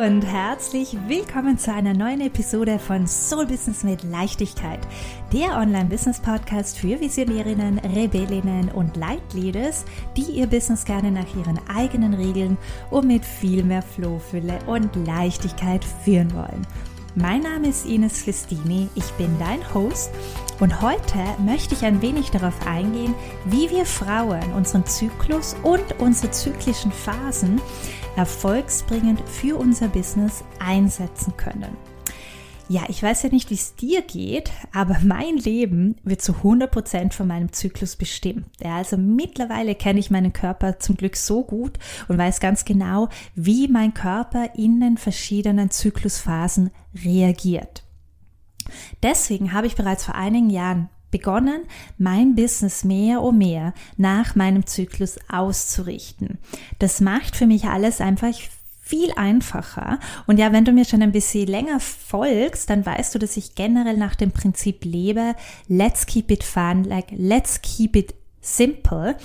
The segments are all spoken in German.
und herzlich willkommen zu einer neuen Episode von Soul Business mit Leichtigkeit, der Online-Business-Podcast für Visionärinnen, Rebellinnen und Leitleaders, die ihr Business gerne nach ihren eigenen Regeln und mit viel mehr Flohfülle und Leichtigkeit führen wollen. Mein Name ist Ines Festini, ich bin dein Host und heute möchte ich ein wenig darauf eingehen, wie wir Frauen unseren Zyklus und unsere zyklischen Phasen erfolgsbringend für unser Business einsetzen können. Ja, ich weiß ja nicht, wie es dir geht, aber mein Leben wird zu 100% von meinem Zyklus bestimmt. Ja, also mittlerweile kenne ich meinen Körper zum Glück so gut und weiß ganz genau, wie mein Körper in den verschiedenen Zyklusphasen reagiert. Deswegen habe ich bereits vor einigen Jahren begonnen, mein Business mehr und mehr nach meinem Zyklus auszurichten. Das macht für mich alles einfach viel einfacher. Und ja, wenn du mir schon ein bisschen länger folgst, dann weißt du, dass ich generell nach dem Prinzip lebe, let's keep it fun, like let's keep it simple.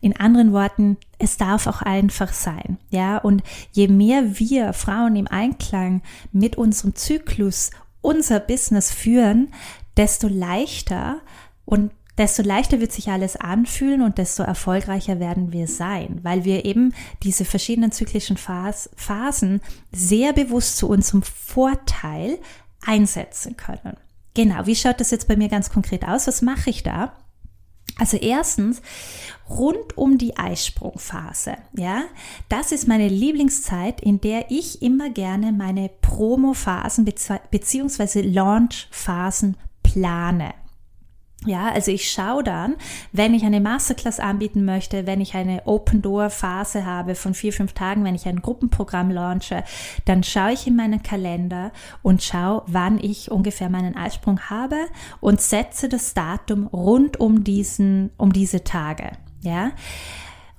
In anderen Worten, es darf auch einfach sein. Ja, und je mehr wir Frauen im Einklang mit unserem Zyklus unser Business führen, desto leichter und desto leichter wird sich alles anfühlen und desto erfolgreicher werden wir sein, weil wir eben diese verschiedenen zyklischen Phasen sehr bewusst zu unserem Vorteil einsetzen können. Genau, wie schaut das jetzt bei mir ganz konkret aus? Was mache ich da? Also erstens, rund um die Eisprungphase, ja, das ist meine Lieblingszeit, in der ich immer gerne meine Promo-Phasen bzw. Launch-Phasen plane. Ja, also ich schaue dann, wenn ich eine Masterclass anbieten möchte, wenn ich eine Open-Door-Phase habe von vier, fünf Tagen, wenn ich ein Gruppenprogramm launche, dann schaue ich in meinen Kalender und schaue, wann ich ungefähr meinen Eisprung habe und setze das Datum rund um diesen, um diese Tage. Ja,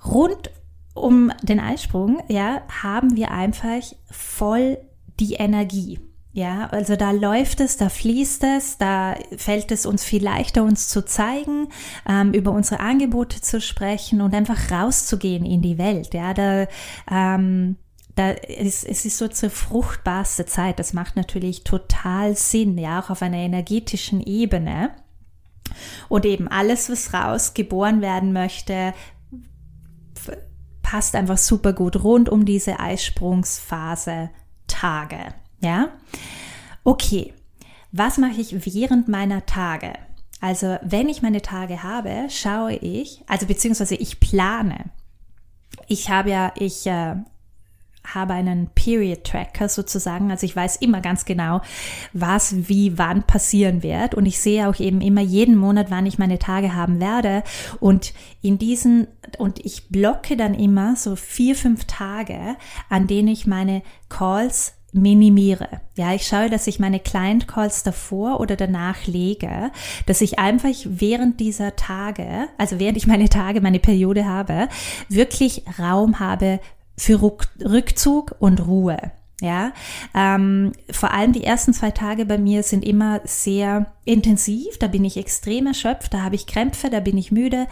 rund um den Eisprung, ja, haben wir einfach voll die Energie. Ja, also da läuft es, da fließt es, da fällt es uns viel leichter, uns zu zeigen, ähm, über unsere Angebote zu sprechen und einfach rauszugehen in die Welt. Ja, da, ähm, da ist, es ist so zur fruchtbarste Zeit. Das macht natürlich total Sinn, ja, auch auf einer energetischen Ebene. Und eben alles, was raus geboren werden möchte, passt einfach super gut rund um diese Eisprungsphase Tage. Ja? Okay. Was mache ich während meiner Tage? Also, wenn ich meine Tage habe, schaue ich, also beziehungsweise ich plane. Ich habe ja, ich äh, habe einen Period Tracker sozusagen. Also ich weiß immer ganz genau, was wie wann passieren wird. Und ich sehe auch eben immer jeden Monat, wann ich meine Tage haben werde. Und in diesen, und ich blocke dann immer so vier, fünf Tage, an denen ich meine Calls minimiere. Ja, ich schaue, dass ich meine Client Calls davor oder danach lege, dass ich einfach während dieser Tage, also während ich meine Tage, meine Periode habe, wirklich Raum habe für Rückzug und Ruhe. Ja, ähm, vor allem die ersten zwei Tage bei mir sind immer sehr intensiv. Da bin ich extrem erschöpft, da habe ich Krämpfe, da bin ich müde,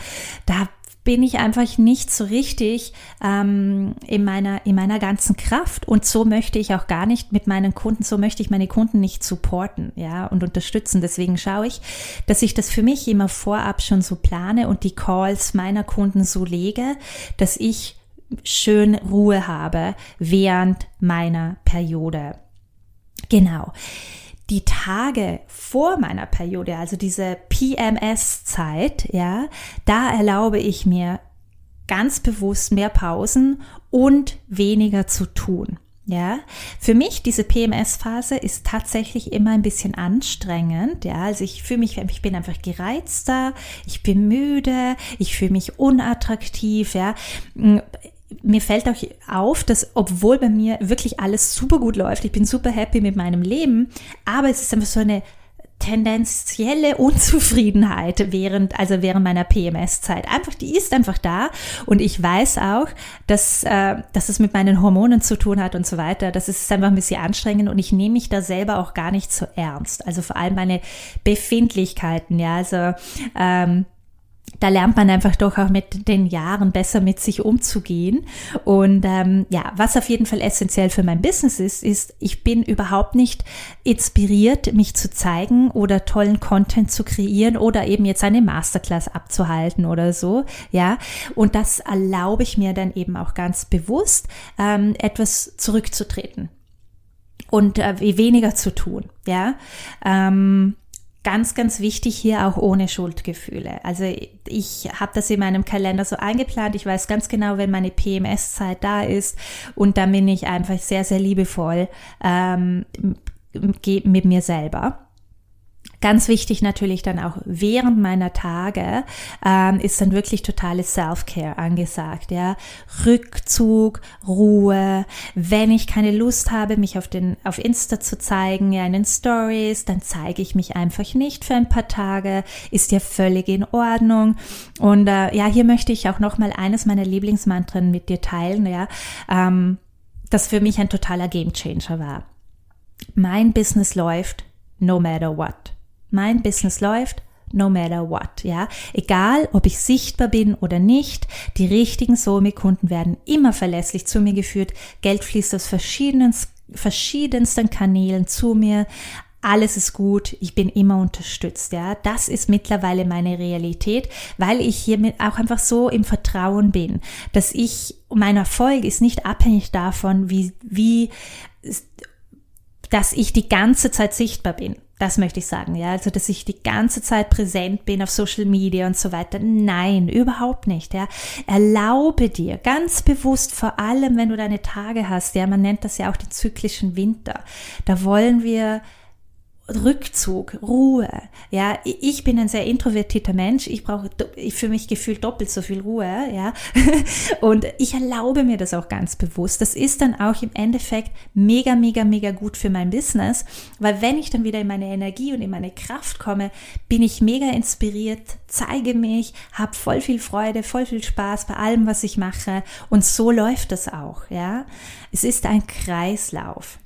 da bin ich einfach nicht so richtig ähm, in, meiner, in meiner ganzen Kraft. Und so möchte ich auch gar nicht mit meinen Kunden, so möchte ich meine Kunden nicht supporten ja, und unterstützen. Deswegen schaue ich, dass ich das für mich immer vorab schon so plane und die Calls meiner Kunden so lege, dass ich schön Ruhe habe während meiner Periode. Genau die Tage vor meiner Periode, also diese PMS-Zeit, ja, da erlaube ich mir ganz bewusst mehr Pausen und weniger zu tun. Ja, für mich diese PMS-Phase ist tatsächlich immer ein bisschen anstrengend. Ja, also ich fühle mich, ich bin einfach gereizter, ich bin müde, ich fühle mich unattraktiv. Ja, mir fällt auch auf, dass obwohl bei mir wirklich alles super gut läuft, ich bin super happy mit meinem Leben, aber es ist einfach so eine tendenzielle Unzufriedenheit während, also während meiner PMS-Zeit. Einfach, die ist einfach da und ich weiß auch, dass, äh, dass es mit meinen Hormonen zu tun hat und so weiter. Das ist einfach ein bisschen anstrengend und ich nehme mich da selber auch gar nicht so ernst. Also vor allem meine Befindlichkeiten, ja, also ähm, da lernt man einfach doch auch mit den Jahren besser mit sich umzugehen. Und ähm, ja, was auf jeden Fall essentiell für mein Business ist, ist, ich bin überhaupt nicht inspiriert, mich zu zeigen oder tollen Content zu kreieren oder eben jetzt eine Masterclass abzuhalten oder so. Ja, und das erlaube ich mir dann eben auch ganz bewusst, ähm, etwas zurückzutreten und äh, weniger zu tun. Ja. Ähm, Ganz, ganz wichtig hier auch ohne Schuldgefühle. Also ich habe das in meinem Kalender so eingeplant. Ich weiß ganz genau, wenn meine PMS-Zeit da ist und dann bin ich einfach sehr, sehr liebevoll ähm, mit mir selber. Ganz wichtig natürlich dann auch während meiner Tage ähm, ist dann wirklich totales Self-Care angesagt, ja. Rückzug, Ruhe. Wenn ich keine Lust habe, mich auf den auf Insta zu zeigen, ja, in den Stories, dann zeige ich mich einfach nicht für ein paar Tage. Ist ja völlig in Ordnung. Und äh, ja, hier möchte ich auch noch mal eines meiner Lieblingsmantren mit dir teilen, ja, ähm, das für mich ein totaler Gamechanger war. Mein Business läuft no matter what. Mein Business läuft no matter what, ja. Egal, ob ich sichtbar bin oder nicht, die richtigen Somi-Kunden werden immer verlässlich zu mir geführt. Geld fließt aus verschiedenen, verschiedensten Kanälen zu mir. Alles ist gut, ich bin immer unterstützt, ja. Das ist mittlerweile meine Realität, weil ich hiermit auch einfach so im Vertrauen bin, dass ich, mein Erfolg ist nicht abhängig davon, wie, wie, dass ich die ganze Zeit sichtbar bin. Das möchte ich sagen, ja. Also, dass ich die ganze Zeit präsent bin auf Social Media und so weiter. Nein, überhaupt nicht, ja. Erlaube dir ganz bewusst, vor allem wenn du deine Tage hast, ja, man nennt das ja auch den zyklischen Winter. Da wollen wir Rückzug, Ruhe. Ja, ich bin ein sehr introvertierter Mensch. Ich brauche für mich gefühlt doppelt so viel Ruhe. Ja, und ich erlaube mir das auch ganz bewusst. Das ist dann auch im Endeffekt mega, mega, mega gut für mein Business, weil wenn ich dann wieder in meine Energie und in meine Kraft komme, bin ich mega inspiriert, zeige mich, habe voll viel Freude, voll viel Spaß bei allem, was ich mache. Und so läuft das auch. Ja, es ist ein Kreislauf.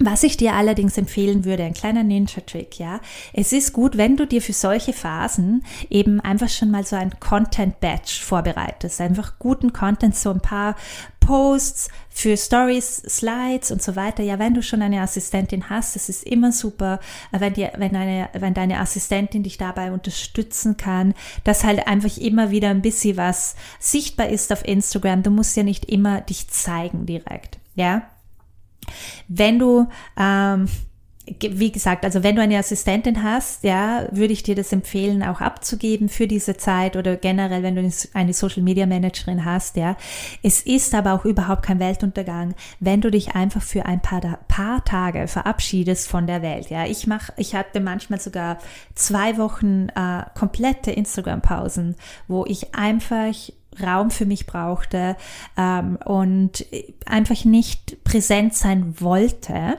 Was ich dir allerdings empfehlen würde, ein kleiner Ninja-Trick, ja. Es ist gut, wenn du dir für solche Phasen eben einfach schon mal so ein Content-Batch vorbereitest. Einfach guten Content, so ein paar Posts für Stories, Slides und so weiter. Ja, wenn du schon eine Assistentin hast, das ist immer super, wenn, dir, wenn, eine, wenn deine Assistentin dich dabei unterstützen kann, dass halt einfach immer wieder ein bisschen was sichtbar ist auf Instagram. Du musst ja nicht immer dich zeigen direkt, ja. Wenn du ähm, wie gesagt, also wenn du eine Assistentin hast, ja, würde ich dir das empfehlen, auch abzugeben für diese Zeit oder generell, wenn du eine Social Media Managerin hast, ja. Es ist aber auch überhaupt kein Weltuntergang, wenn du dich einfach für ein paar, paar Tage verabschiedest von der Welt, ja. Ich mache, ich hatte manchmal sogar zwei Wochen äh, komplette Instagram-Pausen, wo ich einfach Raum für mich brauchte ähm, und einfach nicht präsent sein wollte.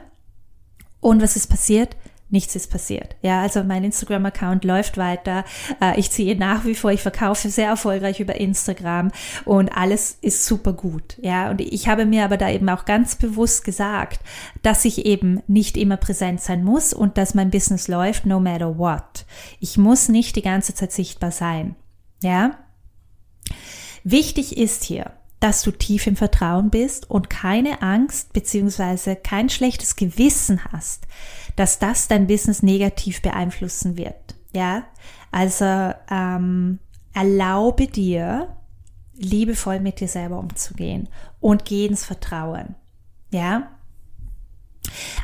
Und was ist passiert? Nichts ist passiert. Ja, also mein Instagram-Account läuft weiter. Äh, ich ziehe nach wie vor, ich verkaufe sehr erfolgreich über Instagram und alles ist super gut. Ja, und ich habe mir aber da eben auch ganz bewusst gesagt, dass ich eben nicht immer präsent sein muss und dass mein Business läuft no matter what. Ich muss nicht die ganze Zeit sichtbar sein. Ja, Wichtig ist hier, dass du tief im Vertrauen bist und keine Angst beziehungsweise kein schlechtes Gewissen hast, dass das dein Business negativ beeinflussen wird. Ja, also ähm, erlaube dir, liebevoll mit dir selber umzugehen und geh ins Vertrauen. Ja,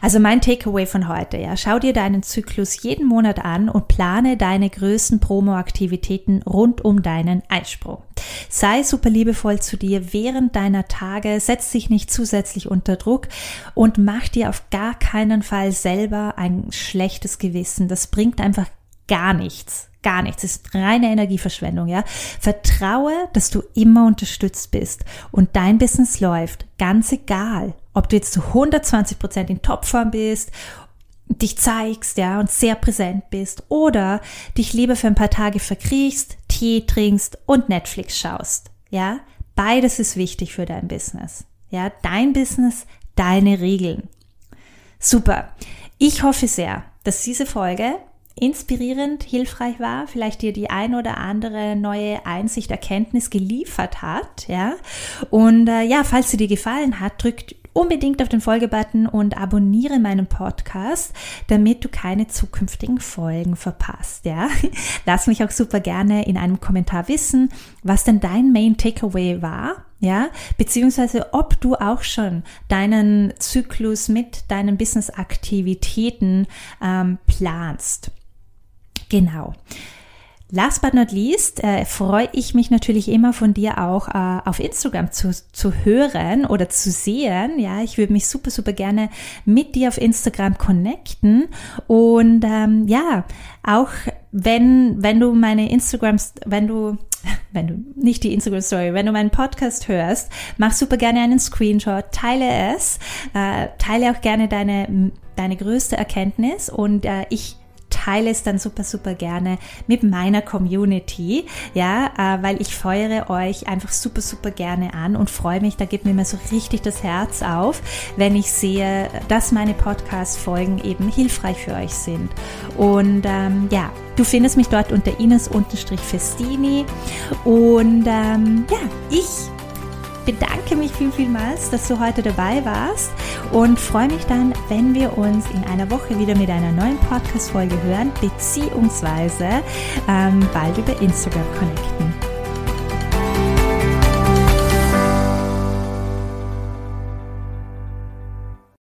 also mein Takeaway von heute, ja, schau dir deinen Zyklus jeden Monat an und plane deine größten Promo-Aktivitäten rund um deinen Einsprung. Sei super liebevoll zu dir während deiner Tage, setz dich nicht zusätzlich unter Druck und mach dir auf gar keinen Fall selber ein schlechtes Gewissen. Das bringt einfach gar nichts. Gar nichts. Es ist reine Energieverschwendung, ja. Vertraue, dass du immer unterstützt bist und dein Business läuft, ganz egal, ob du jetzt zu 120 Prozent in Topform bist, dich zeigst, ja, und sehr präsent bist oder dich lieber für ein paar Tage verkriechst, Tee trinkst und Netflix schaust, ja. Beides ist wichtig für dein Business, ja. Dein Business, deine Regeln. Super. Ich hoffe sehr, dass diese Folge inspirierend, hilfreich war, vielleicht dir die ein oder andere neue Einsicht, Erkenntnis geliefert hat, ja. Und äh, ja, falls sie dir gefallen hat, drückt unbedingt auf den Folgebutton und abonniere meinen Podcast, damit du keine zukünftigen Folgen verpasst, ja. Lass mich auch super gerne in einem Kommentar wissen, was denn dein Main Takeaway war, ja, beziehungsweise ob du auch schon deinen Zyklus mit deinen Business-Aktivitäten ähm, planst. Genau. Last but not least äh, freue ich mich natürlich immer von dir auch äh, auf Instagram zu, zu hören oder zu sehen. Ja, ich würde mich super, super gerne mit dir auf Instagram connecten. Und ähm, ja, auch wenn, wenn du meine Instagram, wenn du, wenn du nicht die Instagram Story, wenn du meinen Podcast hörst, mach super gerne einen Screenshot, teile es, äh, teile auch gerne deine, deine größte Erkenntnis und äh, ich teile es dann super, super gerne mit meiner Community, ja, äh, weil ich feuere euch einfach super, super gerne an und freue mich, da gibt mir immer so richtig das Herz auf, wenn ich sehe, dass meine Podcast-Folgen eben hilfreich für euch sind. Und ähm, ja, du findest mich dort unter Ines-Festini und ähm, ja, ich bedanke mich viel, vielmals, dass du heute dabei warst und freue mich dann, wenn wir uns in einer Woche wieder mit einer neuen Podcast-Folge hören, beziehungsweise ähm, bald über Instagram connecten.